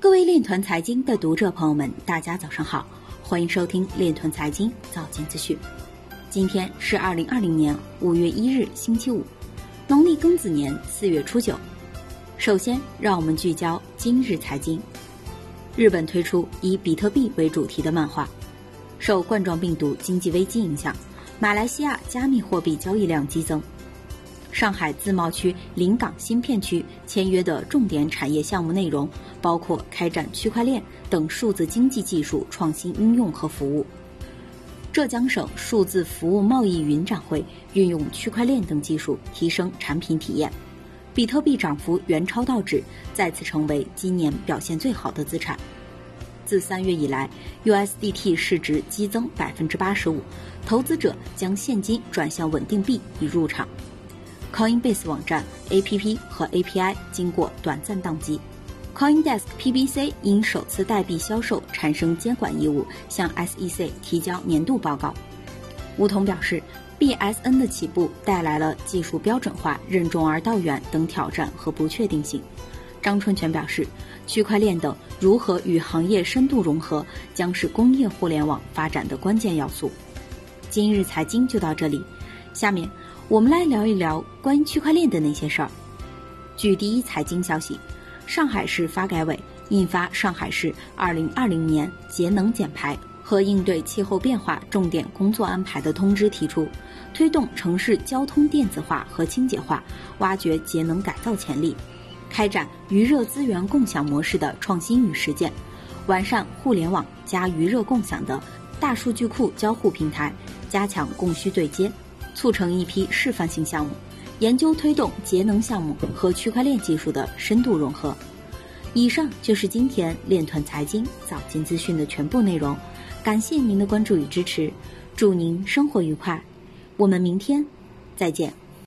各位链团财经的读者朋友们，大家早上好，欢迎收听链团财经早间资讯。今天是二零二零年五月一日，星期五，农历庚子年四月初九。首先，让我们聚焦今日财经。日本推出以比特币为主题的漫画。受冠状病毒经济危机影响，马来西亚加密货币交易量激增。上海自贸区临港新片区签约的重点产业项目内容包括开展区块链等数字经济技术创新应用和服务。浙江省数字服务贸易云展会运用区块链等技术提升产品体验。比特币涨幅远超道指，再次成为今年表现最好的资产。自三月以来，USDT 市值激增百分之八十五，投资者将现金转向稳定币以入场。Coinbase 网站、APP 和 API 经过短暂宕机。CoinDesk PBC 因首次代币销售产生监管义务，向 SEC 提交年度报告。吴桐表示，BSN 的起步带来了技术标准化、任重而道远等挑战和不确定性。张春泉表示，区块链等如何与行业深度融合，将是工业互联网发展的关键要素。今日财经就到这里，下面。我们来聊一聊关于区块链的那些事儿。据第一财经消息，上海市发改委印发《上海市二零二零年节能减排和应对气候变化重点工作安排》的通知，提出推动城市交通电子化和清洁化，挖掘节能改造潜力，开展余热资源共享模式的创新与实践，完善互联网加余热共享的大数据库交互平台，加强供需对接。促成一批示范性项目，研究推动节能项目和区块链技术的深度融合。以上就是今天链团财经早间资讯的全部内容，感谢您的关注与支持，祝您生活愉快，我们明天再见。